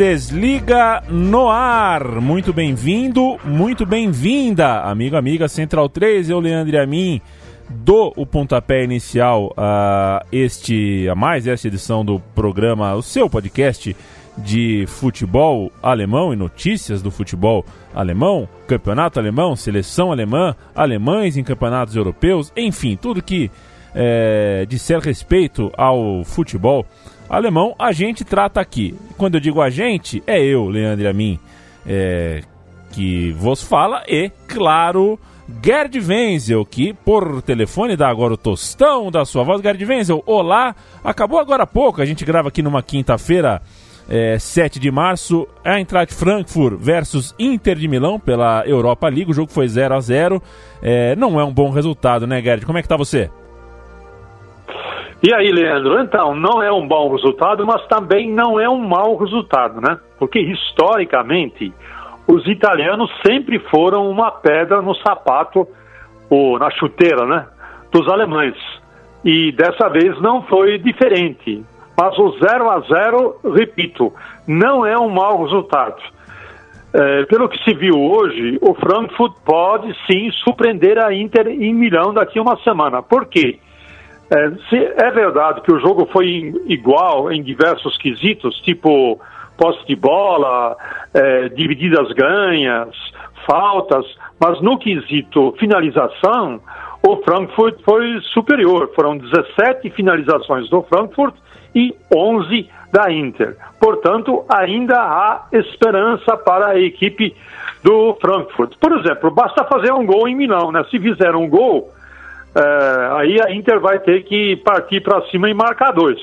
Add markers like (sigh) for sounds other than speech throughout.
Bundesliga no ar. Muito bem-vindo, muito bem-vinda, amigo, amiga Central 3, eu, Leandro e a mim, do o pontapé inicial a este a mais esta edição do programa, o seu podcast de futebol alemão e notícias do futebol alemão, campeonato alemão, seleção alemã, alemães em campeonatos europeus, enfim, tudo que é, disser respeito ao futebol alemão, a gente trata aqui. Quando eu digo a gente, é eu, Leandro e a mim, é, que vos fala, e, claro, Gerd Wenzel, que por telefone dá agora o tostão da sua voz. Gerd Wenzel, olá! Acabou agora há pouco, a gente grava aqui numa quinta-feira, é, 7 de março, Eintracht Frankfurt versus Inter de Milão pela Europa League. O jogo foi 0 a 0 é, Não é um bom resultado, né, Gerd? Como é que tá você? E aí, Leandro, então, não é um bom resultado, mas também não é um mau resultado, né? Porque historicamente os italianos sempre foram uma pedra no sapato ou na chuteira, né, dos alemães. E dessa vez não foi diferente. Mas o 0 a 0, repito, não é um mau resultado. É, pelo que se viu hoje, o Frankfurt pode sim surpreender a Inter em Milão daqui a uma semana. Por quê? É, se é verdade que o jogo foi igual em diversos quesitos, tipo posse de bola, é, divididas ganhas, faltas, mas no quesito finalização, o Frankfurt foi superior. Foram 17 finalizações do Frankfurt e 11 da Inter. Portanto, ainda há esperança para a equipe do Frankfurt. Por exemplo, basta fazer um gol em Milão, né? Se fizer um gol, é, aí a Inter vai ter que partir para cima e marcar dois.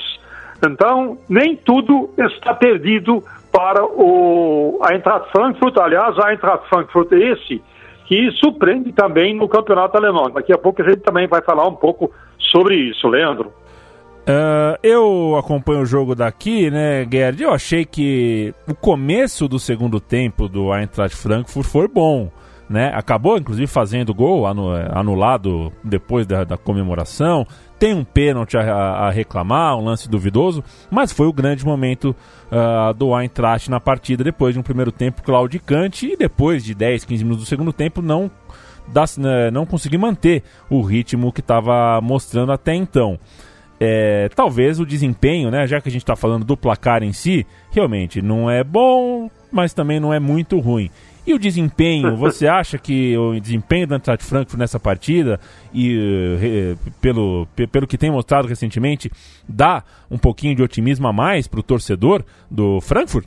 Então, nem tudo está perdido para o, a Eintracht Frankfurt. Aliás, a Eintracht Frankfurt é esse que surpreende também no campeonato alemão. Daqui a pouco a gente também vai falar um pouco sobre isso, Leandro. Uh, eu acompanho o jogo daqui, né, Gerd? Eu achei que o começo do segundo tempo do Eintracht Frankfurt foi bom né? Acabou, inclusive, fazendo gol anulado depois da, da comemoração. Tem um pênalti a, a, reclamar, um lance duvidoso, mas foi o grande momento uh, do Eintracht na partida, depois de um primeiro tempo claudicante e depois de 10, 15 minutos do segundo tempo não, das, né, não conseguir manter o ritmo que estava mostrando até então. É, talvez o desempenho, né, já que a gente está falando do placar em si, realmente não é bom, mas também não é muito ruim. E o desempenho, você acha que o desempenho do Eintracht Frankfurt nessa partida e uh, pelo, pelo que tem mostrado recentemente dá um pouquinho de otimismo a mais para o torcedor do Frankfurt?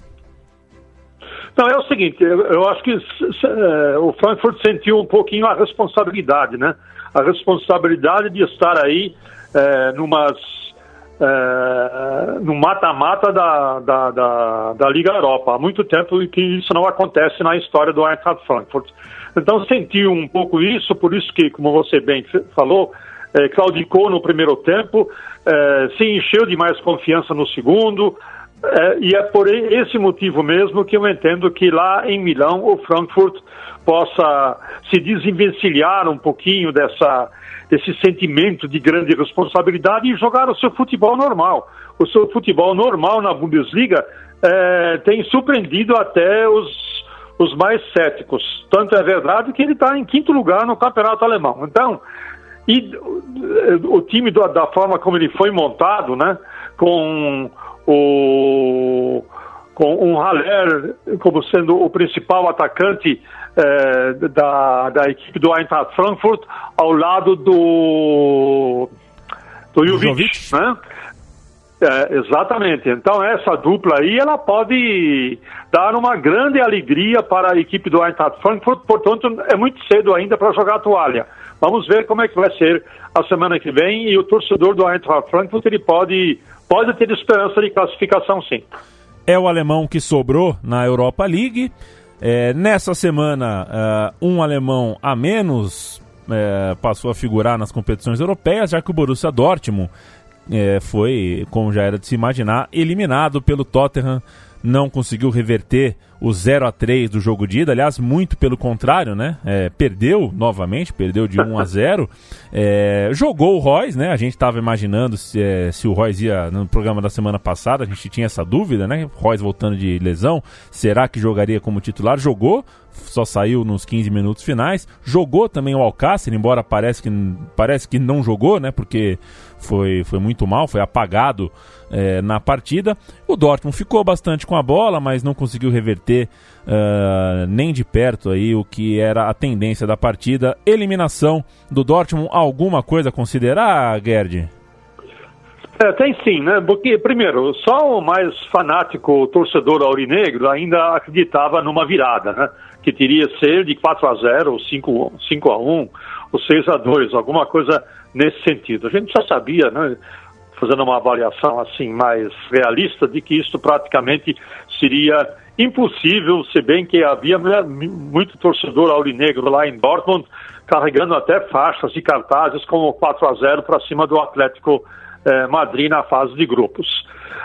Não, é o seguinte, eu, acho que é, o Frankfurt sentiu um pouquinho a responsabilidade, né? A responsabilidade de estar aí é, numas é, no mata-mata da, da, da, da, Liga Europa. Há muito tempo que isso não acontece na história do Eintracht Frankfurt. Então sentiu um pouco isso, por isso que, como você bem falou, é, claudicou no primeiro tempo, é, se encheu de mais confiança no segundo, é, e é por esse motivo mesmo que eu entendo que lá em Milão o Frankfurt possa se desenvencilhar um pouquinho dessa desse sentimento de grande responsabilidade e jogar o seu futebol normal. O seu futebol normal na Bundesliga é, tem surpreendido até os, os mais céticos. Tanto é verdade que ele está em quinto lugar no campeonato alemão. Então, e o time da forma como ele foi montado, né, com o com um Haller como sendo o principal atacante eh, da, da equipe do Eintracht Frankfurt ao lado do do Jovic, né? É, exatamente. Então essa dupla aí ela pode dar uma grande alegria para a equipe do Eintracht Frankfurt. Portanto, é muito cedo ainda para jogar a toalha. Vamos ver como é que vai ser a semana que vem e o torcedor do Eintracht Frankfurt ele pode pode ter esperança de classificação sim é o alemão que sobrou na Europa League. É, nessa semana, uh, um alemão a menos é, passou a figurar nas competições europeias, já que o Borussia Dortmund é, foi, como já era de se imaginar, eliminado pelo Tottenham, não conseguiu reverter o 0 a 3 do jogo de ida, aliás, muito pelo contrário, né? É, perdeu novamente, perdeu de 1 a 0. É, jogou o Royce, né? A gente estava imaginando se, é, se o Royce ia no programa da semana passada, a gente tinha essa dúvida, né? Royce voltando de lesão, será que jogaria como titular? Jogou, só saiu nos 15 minutos finais. Jogou também o Alcácer, embora parece que, parece que não jogou, né? Porque foi, foi muito mal, foi apagado é, na partida. O Dortmund ficou bastante com a bola, mas não conseguiu reverter uh, nem de perto aí o que era a tendência da partida. Eliminação do Dortmund, alguma coisa a considerar, Gerd? É, tem sim, né? Porque, primeiro, só o mais fanático torcedor aurinegro ainda acreditava numa virada, né? Que teria ser de 4 a 0 ou 5, 5 a 1 ou 6 a 2 alguma coisa nesse sentido. A gente já sabia, né? Fazendo uma avaliação assim mais realista de que isso praticamente seria impossível, se bem que havia muito torcedor aurinegro lá em Dortmund carregando até faixas e cartazes como 4 a 0 para cima do Atlético eh, Madrid na fase de grupos.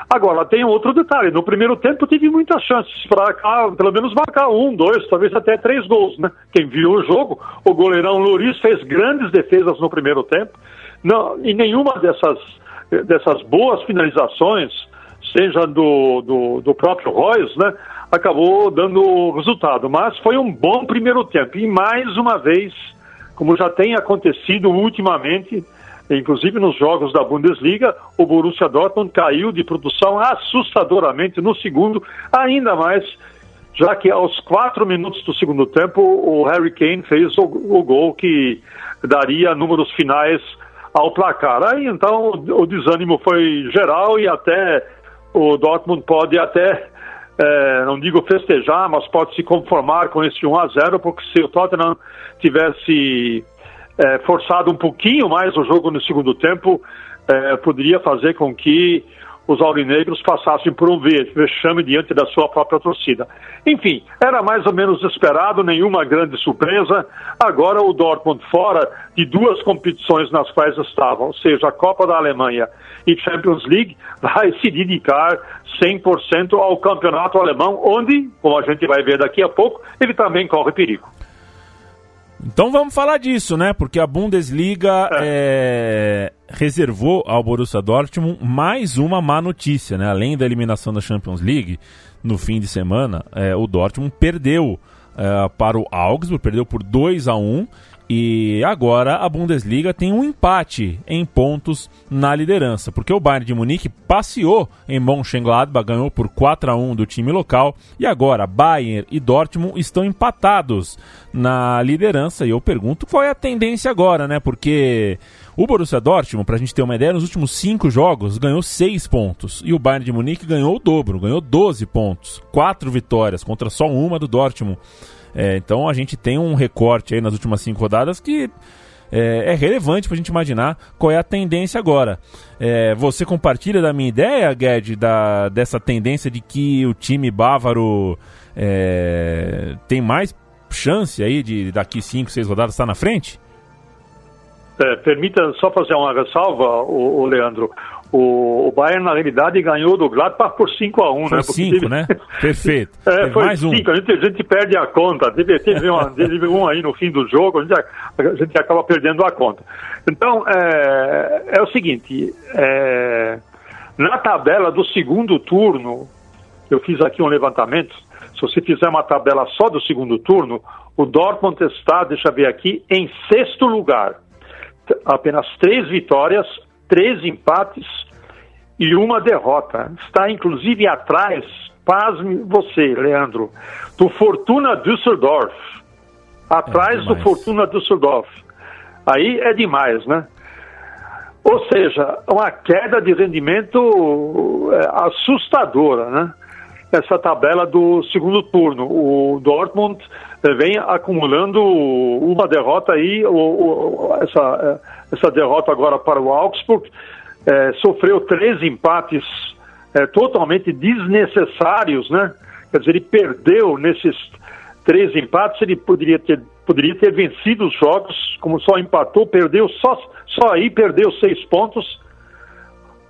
Agora, tem outro detalhe: no primeiro tempo tive muitas chances para pelo menos marcar um, dois, talvez até três gols. Né? Quem viu o jogo, o goleirão Loris fez grandes defesas no primeiro tempo. Não, e nenhuma dessas, dessas boas finalizações, seja do, do, do próprio Royce, né, acabou dando resultado. Mas foi um bom primeiro tempo. E mais uma vez, como já tem acontecido ultimamente, inclusive nos jogos da Bundesliga, o Borussia Dortmund caiu de produção assustadoramente no segundo, ainda mais já que aos quatro minutos do segundo tempo o Harry Kane fez o, o gol que daria números finais ao placar. Aí então o desânimo foi geral e até o Dortmund pode até, é, não digo festejar, mas pode se conformar com esse 1 a 0 porque se o Tottenham tivesse é, forçado um pouquinho mais o jogo no segundo tempo, é, poderia fazer com que os aurinegros passassem por um vexame diante da sua própria torcida. Enfim, era mais ou menos esperado, nenhuma grande surpresa. Agora o Dortmund fora de duas competições nas quais estava, ou seja, a Copa da Alemanha e Champions League, vai se dedicar 100% ao campeonato alemão, onde, como a gente vai ver daqui a pouco, ele também corre perigo. Então vamos falar disso, né? Porque a Bundesliga é. É, reservou ao Borussia Dortmund mais uma má notícia, né? Além da eliminação da Champions League no fim de semana, é, o Dortmund perdeu é, para o Augsburg, perdeu por 2 a 1 e agora a Bundesliga tem um empate em pontos na liderança, porque o Bayern de Munique passeou em Mönchengladbach, ganhou por 4 a 1 do time local, e agora Bayern e Dortmund estão empatados na liderança. E eu pergunto qual é a tendência agora, né? Porque o Borussia Dortmund, para a gente ter uma ideia, nos últimos 5 jogos ganhou 6 pontos, e o Bayern de Munique ganhou o dobro, ganhou 12 pontos, 4 vitórias contra só uma do Dortmund. É, então a gente tem um recorte aí nas últimas cinco rodadas que é, é relevante para a gente imaginar qual é a tendência agora. É, você compartilha da minha ideia, Gued, da, dessa tendência de que o time bávaro é, tem mais chance aí de daqui cinco, seis rodadas estar na frente? É, permita só fazer uma ressalva, o, o Leandro. O, o, Bayern, na realidade, ganhou do Gladbach por 5 a 1 Foi né? 5, teve... né? (laughs) Perfeito. é, foi 5, um. a, gente, a gente perde a conta. Teve, teve, uma, (laughs) teve um aí no fim do jogo, a gente, a gente acaba perdendo a conta. Então, é, é o seguinte, é, na tabela do segundo turno, eu fiz aqui um levantamento, se você fizer uma tabela só do segundo turno, o Dortmund está, deixa eu ver aqui, em sexto lugar apenas três vitórias, três empates e uma derrota. Está inclusive atrás, pasme você, Leandro, do Fortuna Düsseldorf. Atrás é do Fortuna Düsseldorf. Aí é demais, né? Ou seja, uma queda de rendimento é, assustadora, né? Essa tabela do segundo turno. O Dortmund eh, vem acumulando uma derrota aí, essa, eh, essa derrota agora para o Augsburg, é, sofreu três empates é, totalmente desnecessários, né? Quer dizer, ele perdeu nesses três empates, ele poderia ter, poderia ter vencido os jogos, como só empatou, perdeu, só, só aí perdeu seis pontos.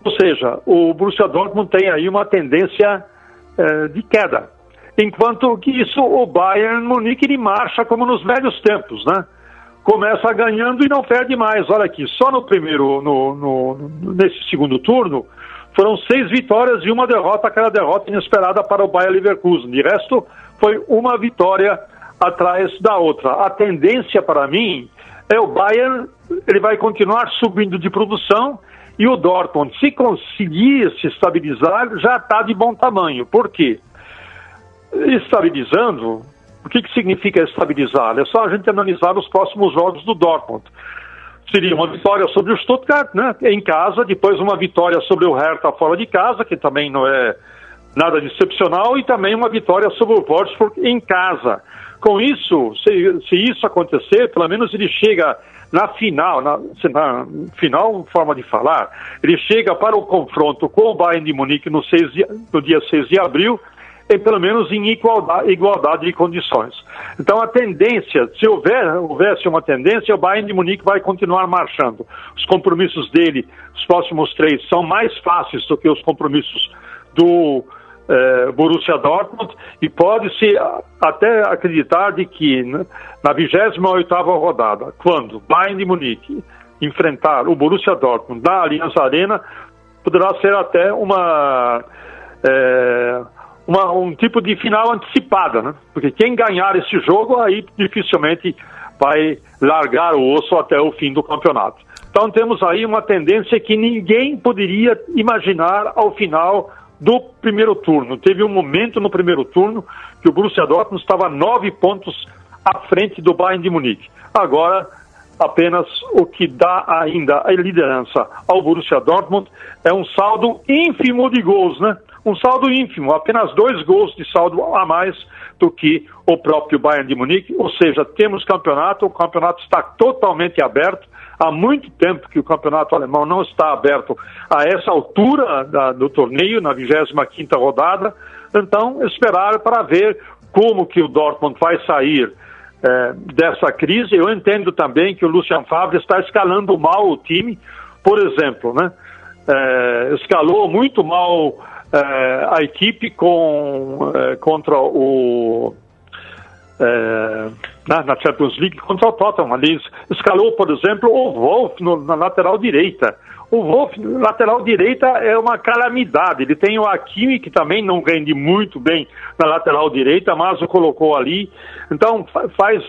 Ou seja, o Borussia Dortmund tem aí uma tendência é, de queda. enquanto que isso o Bayern Munique ele marcha como nos velhos tempos, né? Começa ganhando e não perde mais. Olha aqui, só no primeiro, no, no, nesse segundo turno, foram seis vitórias e uma derrota, aquela derrota inesperada para o Bayern Leverkusen. De resto, foi uma vitória atrás da outra. A tendência para mim é o Bayern, ele vai continuar subindo de produção e o Dortmund, se conseguir se estabilizar, já está de bom tamanho. Por quê? Estabilizando, o que, que significa estabilizar? É só a gente analisar os próximos jogos do Dortmund. Seria uma vitória sobre o Stuttgart, né, em casa, depois uma vitória sobre o Hertha fora de casa, que também não é nada de excepcional, e também uma vitória sobre o Wolfsburg em casa. Com isso, se, se isso acontecer, pelo menos ele chega na final, na, na, final, forma de falar, ele chega para o confronto com o Bayern de Munique no, de, no dia 6 de abril, e pelo menos em igualdade, igualdade de condições. Então a tendência, se houver, houvesse uma tendência, o Bayern de Munique vai continuar marchando. Os compromissos dele, os próximos três, são mais fáceis do que os compromissos do eh, Borussia Dortmund e pode-se até acreditar de que né, na 28ª rodada, quando Bayern de Munique enfrentar o Borussia Dortmund na Allianz Arena, poderá ser até uma, é, uma, um tipo de final antecipada, né? Porque quem ganhar esse jogo aí dificilmente vai largar o osso até o fim do campeonato. Então temos aí uma tendência que ninguém poderia imaginar ao final do primeiro turno. Teve um momento no primeiro turno que o Borussia Dortmund estava nove pontos à frente do Bayern de Munique. Agora, apenas o que dá ainda a liderança ao Borussia Dortmund é um saldo ínfimo de gols, né? Um saldo ínfimo, apenas dois gols de saldo a mais do que o próprio Bayern de Munique. Ou seja, temos campeonato, o campeonato está totalmente aberto. Há muito tempo que o campeonato alemão não está aberto a essa altura da, do torneio, na 25ª rodada. Então, esperar para ver como que o Dortmund vai sair é, dessa crise. Eu entendo também que o Lucian Favre está escalando mal o time. Por exemplo, né? É, escalou muito mal é, a equipe com, contra o é, na, na, Champions League contra o Tottenham. Ali escalou, por exemplo, o Wolf no, na lateral direita. O Wolf, lateral direita, é uma calamidade. Ele tem o Hakimi, que também não rende muito bem na lateral direita, mas o colocou ali. Então, faz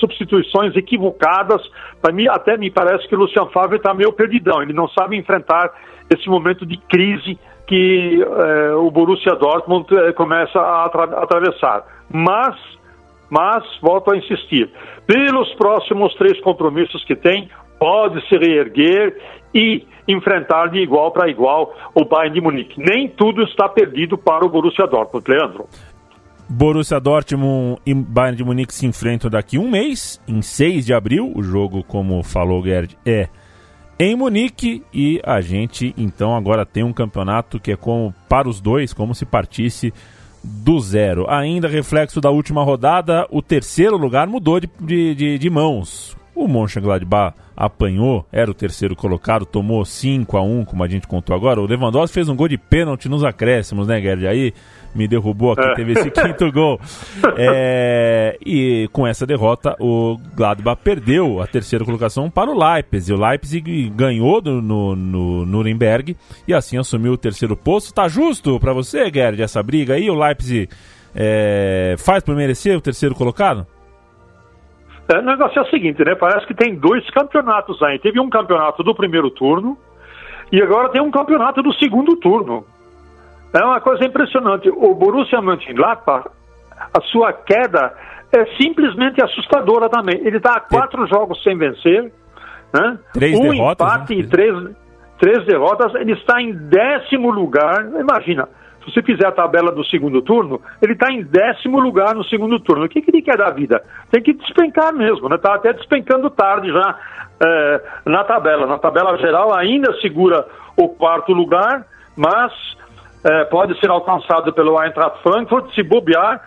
substituições equivocadas. Para mim, até me parece que o Lucian Favre está meio perdidão. Ele não sabe enfrentar esse momento de crise que eh, o Borussia Dortmund eh, começa a atra atravessar. Mas mas, volto a insistir, pelos próximos três compromissos que tem, pode se reerguer e enfrentar de igual para igual o Bayern de Munique. Nem tudo está perdido para o Borussia Dortmund, Leandro. Borussia Dortmund e Bayern de Munique se enfrentam daqui um mês, em 6 de abril. O jogo, como falou o Gerd, é em Munique e a gente então agora tem um campeonato que é como para os dois, como se partisse do zero. Ainda reflexo da última rodada, o terceiro lugar mudou de, de, de, de mãos. O Mönchengladbach apanhou, era o terceiro colocado, tomou 5 a 1 como a gente contou agora. O Lewandowski fez um gol de pênalti nos acréscimos, né, Gerd? Aí me derrubou aqui, é. teve esse quinto (laughs) gol. É, e com essa derrota, o Gladbach perdeu a terceira colocação para o Leipzig. O Leipzig ganhou do, no, no Nuremberg e assim assumiu o terceiro posto. Tá justo para você, Gerd, essa briga aí? O Leipzig é, faz por merecer o terceiro colocado? É, o negócio é o seguinte, né? Parece que tem dois campeonatos aí. Teve um campeonato do primeiro turno e agora tem um campeonato do segundo turno. É uma coisa impressionante. O Borussia Mönchengladbach, a sua queda é simplesmente assustadora também. Ele está a quatro jogos sem vencer, né? Três um derrotas, empate né? e três, três derrotas. Ele está em décimo lugar. Imagina, se você fizer a tabela do segundo turno, ele está em décimo lugar no segundo turno. O que, que ele quer da vida? Tem que despencar mesmo, né? Está até despencando tarde já é, na tabela. Na tabela geral ainda segura o quarto lugar, mas é, pode ser alcançado pelo Eintracht Frankfurt, se bobear,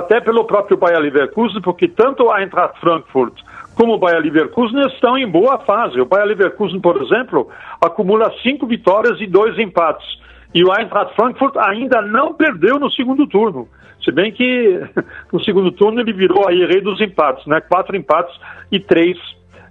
até pelo próprio Bayer Leverkusen, porque tanto o Eintracht Frankfurt como o Bayer Leverkusen estão em boa fase. O Bayer Leverkusen, por exemplo, acumula cinco vitórias e dois empates. E o Eintracht Frankfurt ainda não perdeu no segundo turno. Se bem que (laughs) no segundo turno ele virou aí rei dos empates, né? Quatro empates e três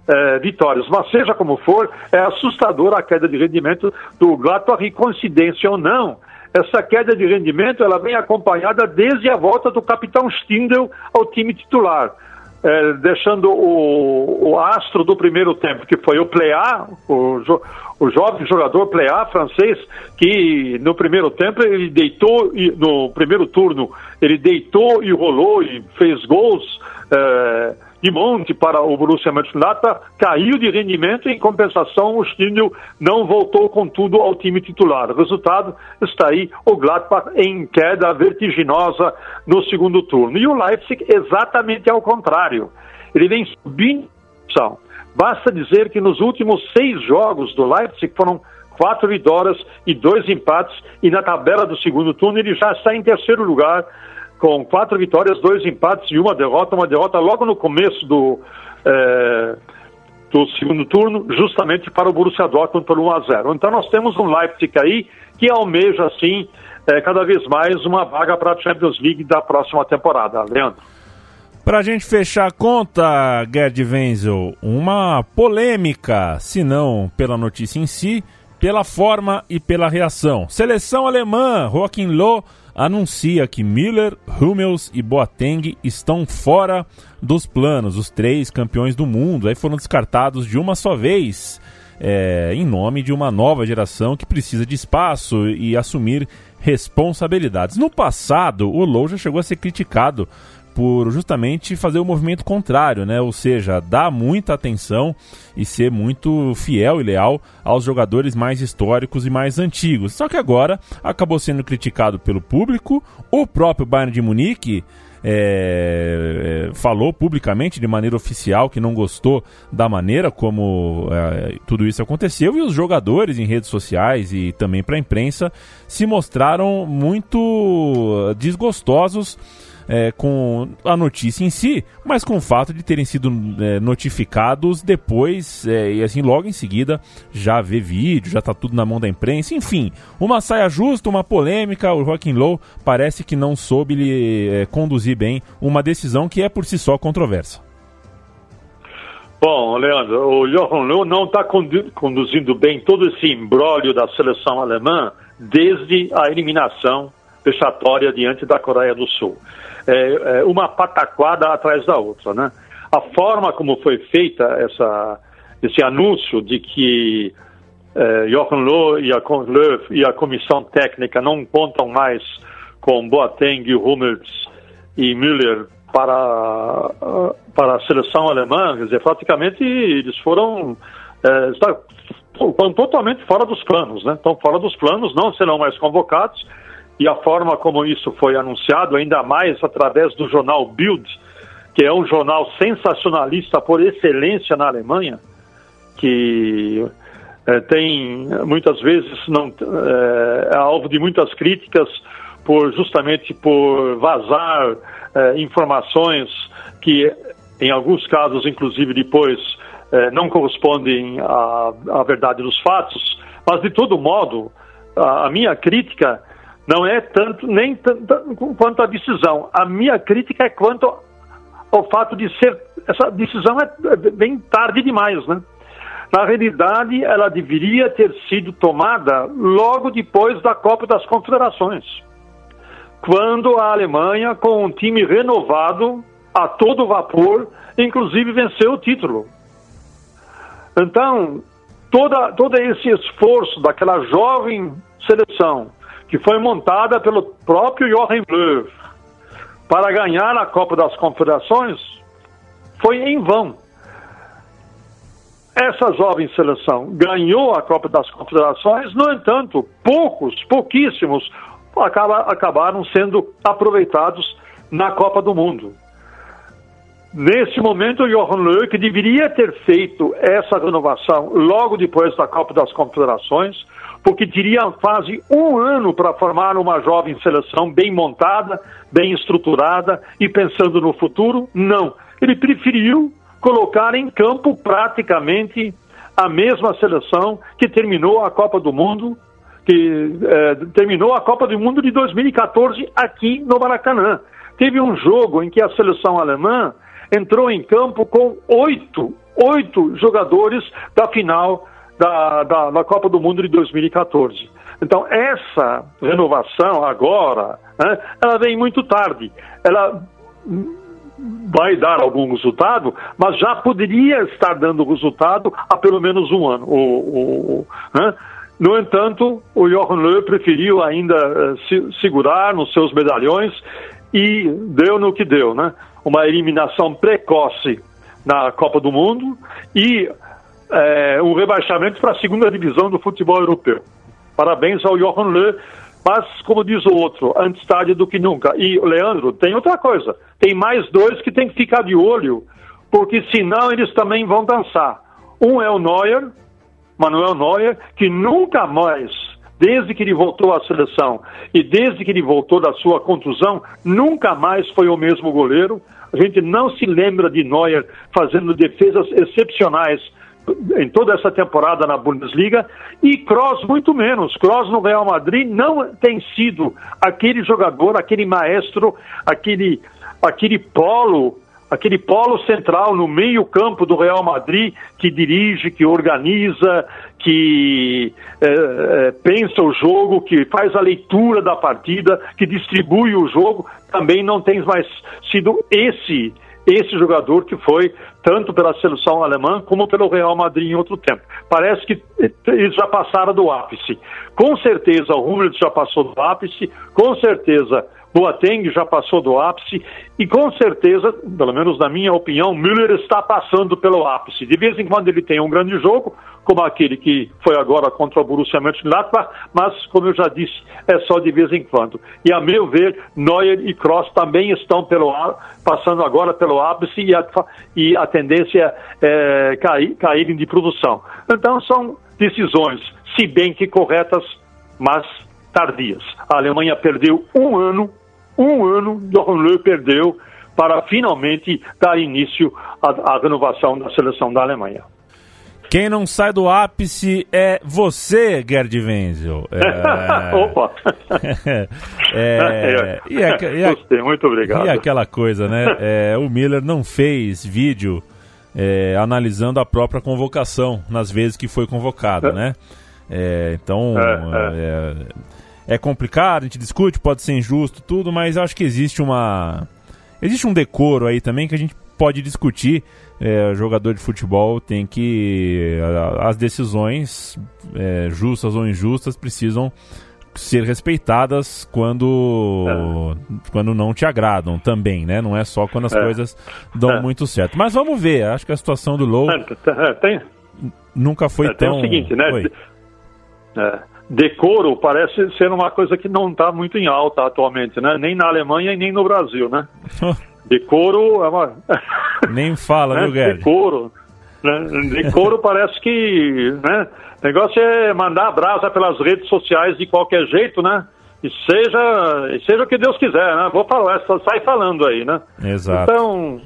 é, vitórias. Mas seja como for, é assustadora a queda de rendimento do Gladbach coincidência ou não. Essa queda de rendimento ela vem acompanhada desde a volta do capitão Stindl ao time titular. É, deixando o, o, astro do primeiro tempo, que foi o Plea, o, jo, o jovem jogador Plea francês, que no primeiro tempo ele deitou, e, no primeiro turno, ele deitou e rolou e fez gols. É, de monte para o Borussia Mönchengladbach, caiu de rendimento e, em compensação, o Stindl não voltou com tudo ao time titular. O resultado está aí, o Gladbach em queda vertiginosa no segundo turno. E o Leipzig exatamente ao contrário. Ele vem subindo. Basta dizer que nos últimos seis jogos do Leipzig foram quatro vitórias e dois empates, e na tabela do segundo turno ele já está em terceiro lugar com quatro vitórias, dois empates e uma derrota, uma derrota logo no começo do, é, do segundo turno, justamente para o Borussia Dortmund por 1 a 0. Então nós temos um Leipzig aí que almeja, assim, é, cada vez mais uma vaga para a Champions League da próxima temporada. Leandro. Para a gente fechar a conta, Gerd Wenzel, uma polêmica, se não pela notícia em si, pela forma e pela reação. Seleção alemã, Joachim Loh anuncia que Miller, Hummels e Boateng estão fora dos planos. Os três campeões do mundo aí foram descartados de uma só vez, é, em nome de uma nova geração que precisa de espaço e assumir responsabilidades. No passado, o Low já chegou a ser criticado por justamente fazer o movimento contrário, né? Ou seja, dar muita atenção e ser muito fiel e leal aos jogadores mais históricos e mais antigos. Só que agora acabou sendo criticado pelo público, o próprio Bayern de Munique é, é, falou publicamente, de maneira oficial, que não gostou da maneira como é, tudo isso aconteceu, e os jogadores em redes sociais e também para a imprensa se mostraram muito desgostosos é, com a notícia em si, mas com o fato de terem sido é, notificados depois é, e assim logo em seguida já vê vídeo, já tá tudo na mão da imprensa, enfim, uma saia justa, uma polêmica, o Joaquim Low parece que não soube é, conduzir bem uma decisão que é por si só controversa. Bom, Leandro, o Johan Löw não está conduzindo bem todo esse embrólio da seleção alemã desde a eliminação vexatória diante da Coreia do Sul é, é, uma pataquada atrás da outra, né? A forma como foi feita essa, esse anúncio de que é, Jochen Löw e a, Löw e a comissão técnica não contam mais com Boateng, Hummels e Müller para, para a seleção alemã, quer dizer, praticamente eles foram é, estão totalmente fora dos planos, né? Estão fora dos planos, não serão mais convocados e a forma como isso foi anunciado, ainda mais através do jornal Bild, que é um jornal sensacionalista por excelência na Alemanha, que é, tem muitas vezes não é, é, alvo de muitas críticas por justamente por vazar é, informações que em alguns casos inclusive depois não correspondem à, à verdade dos fatos. Mas de todo modo a, a minha crítica não é tanto nem tanto quanto a decisão. A minha crítica é quanto ao fato de ser essa decisão é bem tarde demais, né? Na realidade, ela deveria ter sido tomada logo depois da Copa das Confederações, quando a Alemanha, com um time renovado a todo vapor, inclusive venceu o título. Então, toda, todo esse esforço daquela jovem seleção que foi montada pelo próprio Joachim Löw para ganhar a Copa das Confederações, foi em vão. Essa jovem seleção ganhou a Copa das Confederações, no entanto, poucos, pouquíssimos, acaba, acabaram sendo aproveitados na Copa do Mundo. Nesse momento, o Johan Löw, que deveria ter feito essa renovação logo depois da Copa das Confederações, porque teria quase um ano para formar uma jovem seleção bem montada, bem estruturada e pensando no futuro. Não. Ele preferiu colocar em campo praticamente a mesma seleção que terminou a Copa do Mundo, que é, terminou a Copa do Mundo de 2014 aqui no Maracanã. Teve um jogo em que a seleção alemã entrou em campo com oito, oito jogadores da final da, da, da Copa do Mundo de 2014. Então, essa renovação agora, né, ela vem muito tarde. Ela vai dar algum resultado, mas já poderia estar dando resultado há pelo menos um ano. O, o, né? No entanto, o Johan Löw preferiu ainda uh, se, segurar nos seus medalhões e deu no que deu, né? Uma eliminação precoce na Copa do Mundo e é, um rebaixamento para a segunda divisão do futebol europeu. Parabéns ao Johan Löw, mas, como diz o outro, antes tarde do que nunca. E, Leandro, tem outra coisa. Tem mais dois que tem que ficar de olho, porque senão eles também vão dançar. Um é o Neuer, Manuel Neuer, que nunca mais, desde que ele voltou à seleção e desde que ele voltou da sua contusão, nunca mais foi o mesmo goleiro. A gente não se lembra de Neuer fazendo defesas excepcionais em toda essa temporada na Bundesliga e Kroos muito menos. Kroos no Real Madrid não tem sido aquele jogador, aquele maestro, aquele, aquele polo aquele polo central no meio-campo do Real Madrid que dirige, que organiza, que é, é, pensa o jogo, que faz a leitura da partida, que distribui o jogo, também não tem mais sido esse esse jogador que foi tanto pela seleção alemã como pelo Real Madrid em outro tempo. Parece que eles já passaram do ápice. Com certeza o Hummels já passou do ápice, com certeza Boateng já passou do ápice e com certeza, pelo menos na minha opinião, Müller está passando pelo ápice. De vez em quando ele tem um grande jogo, como aquele que foi agora contra o Borussia Mönchengladbach, mas como eu já disse, é só de vez em quando. E a meu ver, Neuer e Kroos também estão pelo passando agora pelo ápice e a, e a tendência é cair, caírem de produção. Então são decisões, se bem que corretas, mas tardias. A Alemanha perdeu um ano, um ano, Löw perdeu para finalmente dar início à, à renovação da seleção da Alemanha. Quem não sai do ápice é você, Gerd Wenzel. É... (laughs) Opa! (laughs) (laughs) é... E a... e a... Gostei, muito obrigado. E aquela coisa, né? É, o Miller não fez vídeo é, analisando a própria convocação nas vezes que foi convocado, né? É, então, é, é complicado, a gente discute, pode ser injusto, tudo, mas acho que existe uma. Existe um decoro aí também que a gente pode discutir. É, jogador de futebol tem que. As decisões, é, justas ou injustas, precisam ser respeitadas quando é. quando não te agradam também, né? Não é só quando as é. coisas dão é. muito certo. Mas vamos ver, acho que a situação do Low é, tem, nunca foi tão... Tem o seguinte, né? Decoro parece ser uma coisa que não está muito em alta atualmente, né? Nem na Alemanha e nem no Brasil, né? (laughs) decoro é uma... (laughs) Nem fala, né? viu, Guedes? Decoro. Né? Decoro (laughs) parece que, né? O negócio é mandar brasa pelas redes sociais de qualquer jeito, né? E seja, e seja o que Deus quiser, né? Vou falar, só sai falando aí, né? Exato. Então,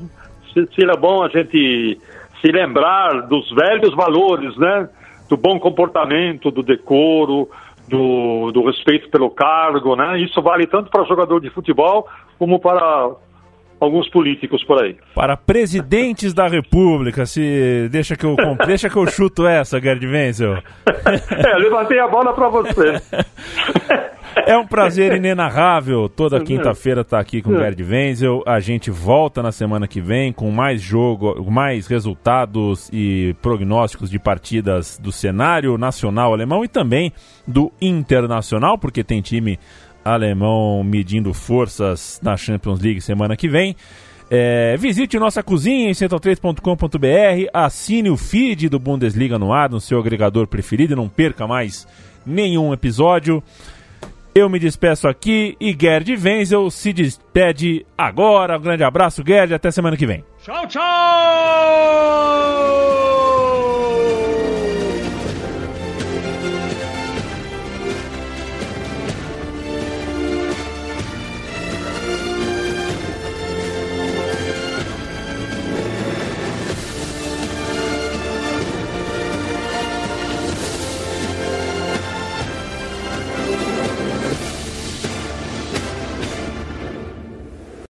seria bom a gente se lembrar dos velhos valores, né? Do bom comportamento, do decoro, do, do respeito pelo cargo, né? Isso vale tanto para jogador de futebol como para alguns políticos por aí. Para presidentes da República, se deixa que eu (laughs) deixa que eu chuto essa, Gerd Wenzel. é, levantei a bola para você. (laughs) É um prazer inenarrável. Toda quinta-feira tá aqui com o Gerd Wenzel. A gente volta na semana que vem com mais jogo, mais resultados e prognósticos de partidas do cenário nacional alemão e também do internacional, porque tem time alemão medindo forças na Champions League semana que vem. É, visite nossa cozinha em central3.com.br, assine o feed do Bundesliga no ar, no seu agregador preferido, e não perca mais nenhum episódio. Eu me despeço aqui e Gerd Wenzel se despede agora. Um grande abraço, Gerd, até semana que vem. Tchau, tchau!